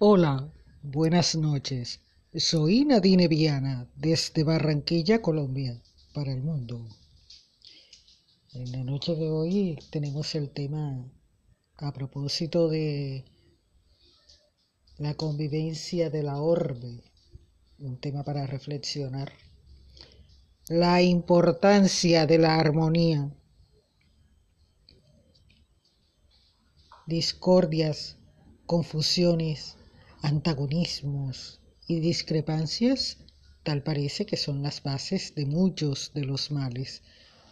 Hola, buenas noches. Soy Nadine Viana desde Barranquilla, Colombia, para el mundo. En la noche de hoy tenemos el tema a propósito de la convivencia de la orbe, un tema para reflexionar. La importancia de la armonía. Discordias, confusiones, antagonismos y discrepancias tal parece que son las bases de muchos de los males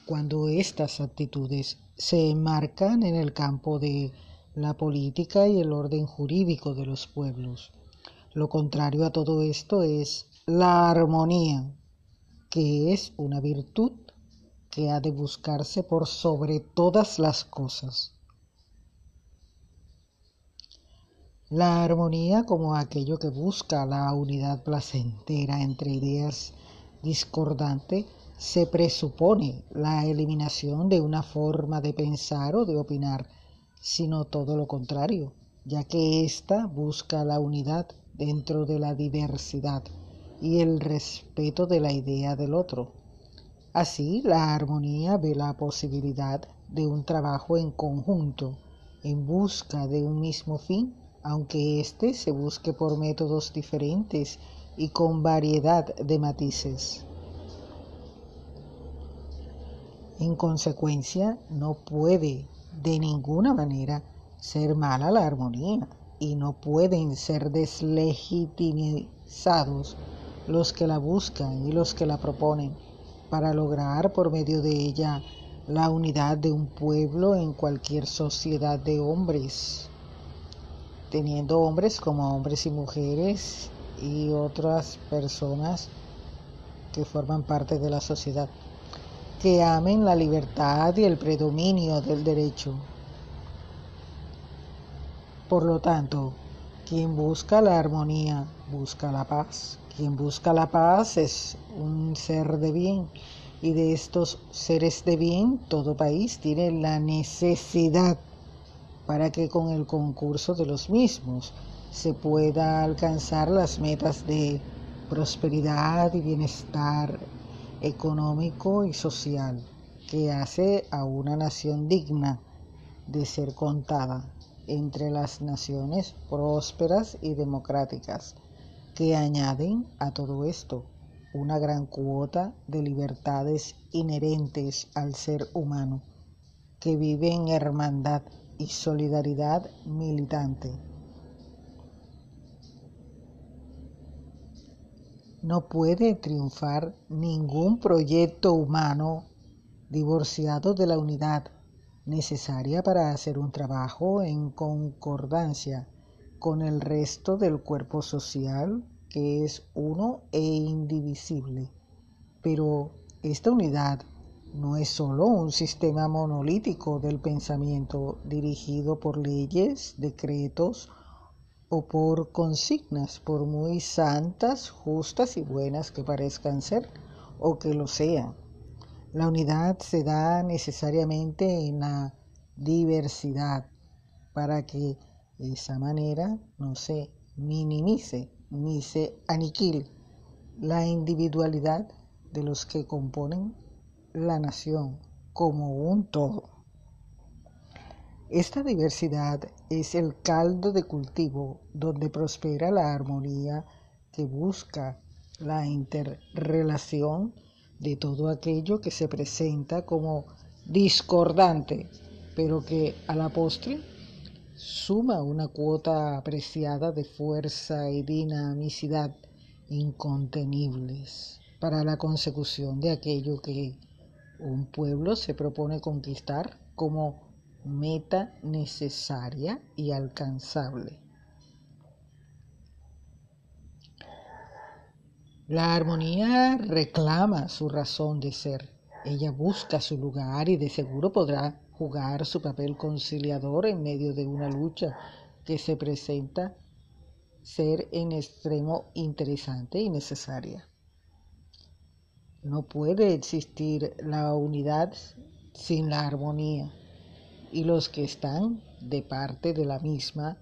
cuando estas actitudes se enmarcan en el campo de la política y el orden jurídico de los pueblos. Lo contrario a todo esto es la armonía, que es una virtud que ha de buscarse por sobre todas las cosas. La armonía como aquello que busca la unidad placentera entre ideas discordantes se presupone la eliminación de una forma de pensar o de opinar, sino todo lo contrario, ya que ésta busca la unidad dentro de la diversidad y el respeto de la idea del otro. Así, la armonía ve la posibilidad de un trabajo en conjunto en busca de un mismo fin aunque éste se busque por métodos diferentes y con variedad de matices. En consecuencia, no puede de ninguna manera ser mala la armonía y no pueden ser deslegitimizados los que la buscan y los que la proponen para lograr por medio de ella la unidad de un pueblo en cualquier sociedad de hombres teniendo hombres como hombres y mujeres y otras personas que forman parte de la sociedad, que amen la libertad y el predominio del derecho. Por lo tanto, quien busca la armonía busca la paz. Quien busca la paz es un ser de bien y de estos seres de bien todo país tiene la necesidad para que con el concurso de los mismos se pueda alcanzar las metas de prosperidad y bienestar económico y social que hace a una nación digna de ser contada entre las naciones prósperas y democráticas que añaden a todo esto una gran cuota de libertades inherentes al ser humano que vive en hermandad y solidaridad militante. No puede triunfar ningún proyecto humano divorciado de la unidad necesaria para hacer un trabajo en concordancia con el resto del cuerpo social que es uno e indivisible. Pero esta unidad no es solo un sistema monolítico del pensamiento dirigido por leyes, decretos o por consignas, por muy santas, justas y buenas que parezcan ser o que lo sean. La unidad se da necesariamente en la diversidad para que de esa manera no se minimice ni se aniquile la individualidad de los que componen la nación como un todo. Esta diversidad es el caldo de cultivo donde prospera la armonía que busca la interrelación de todo aquello que se presenta como discordante, pero que a la postre suma una cuota apreciada de fuerza y dinamicidad incontenibles para la consecución de aquello que un pueblo se propone conquistar como meta necesaria y alcanzable. La armonía reclama su razón de ser. Ella busca su lugar y de seguro podrá jugar su papel conciliador en medio de una lucha que se presenta ser en extremo interesante y necesaria. No puede existir la unidad sin la armonía y los que están de parte de la misma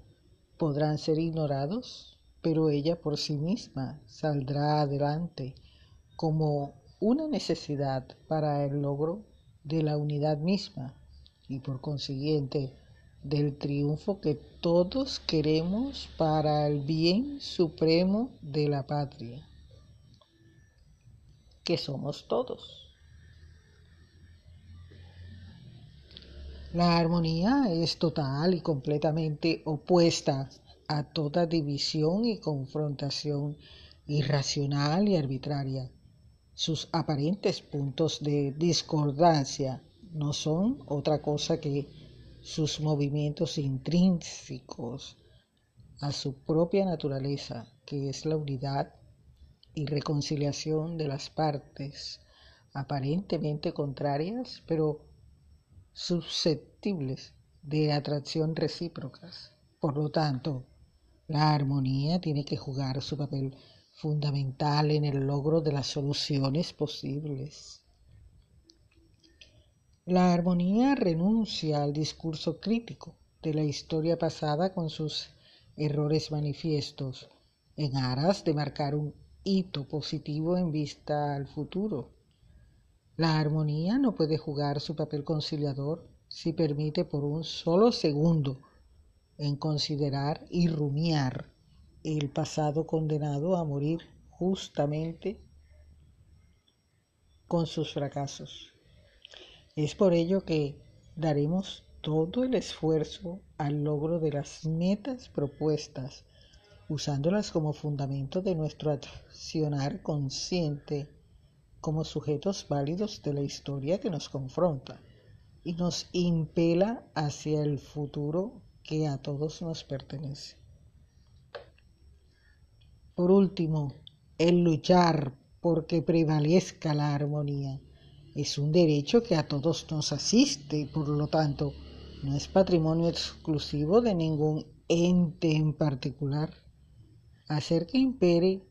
podrán ser ignorados, pero ella por sí misma saldrá adelante como una necesidad para el logro de la unidad misma y por consiguiente del triunfo que todos queremos para el bien supremo de la patria, que somos todos. La armonía es total y completamente opuesta a toda división y confrontación irracional y arbitraria. Sus aparentes puntos de discordancia no son otra cosa que sus movimientos intrínsecos a su propia naturaleza, que es la unidad y reconciliación de las partes aparentemente contrarias, pero susceptibles de atracción recíprocas. Por lo tanto, la armonía tiene que jugar su papel fundamental en el logro de las soluciones posibles. La armonía renuncia al discurso crítico de la historia pasada con sus errores manifiestos en aras de marcar un hito positivo en vista al futuro. La armonía no puede jugar su papel conciliador si permite por un solo segundo en considerar y rumiar el pasado condenado a morir justamente con sus fracasos. Es por ello que daremos todo el esfuerzo al logro de las metas propuestas, usándolas como fundamento de nuestro accionar consciente como sujetos válidos de la historia que nos confronta y nos impela hacia el futuro que a todos nos pertenece. Por último, el luchar porque prevalezca la armonía es un derecho que a todos nos asiste por lo tanto no es patrimonio exclusivo de ningún ente en particular. Hacer que impere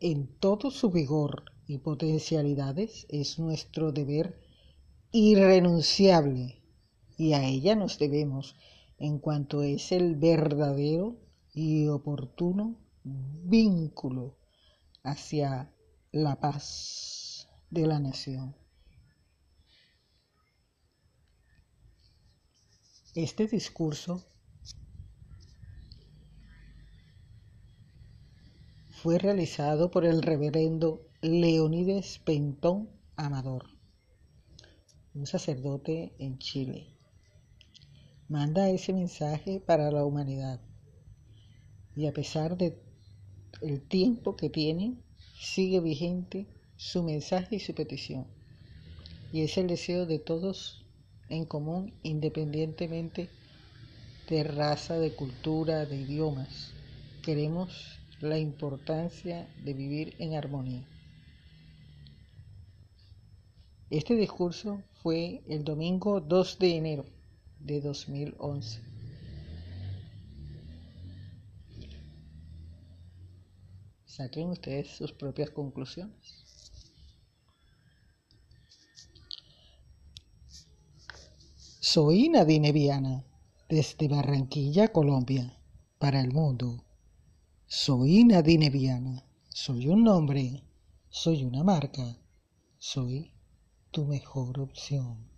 en todo su vigor y potencialidades es nuestro deber irrenunciable y a ella nos debemos en cuanto es el verdadero y oportuno vínculo hacia la paz de la nación. Este discurso fue realizado por el reverendo Leonides Pentón Amador, un sacerdote en Chile. Manda ese mensaje para la humanidad y a pesar de tiempo que tiene, sigue vigente su mensaje y su petición. Y es el deseo de todos en común, independientemente de raza, de cultura, de idiomas. Queremos la importancia de vivir en armonía. Este discurso fue el domingo 2 de enero de 2011. Saquen ustedes sus propias conclusiones. Soy Nadine Viana, desde Barranquilla, Colombia, para el mundo. Soy Nadine Viana, soy un nombre, soy una marca, soy tu mejor opción.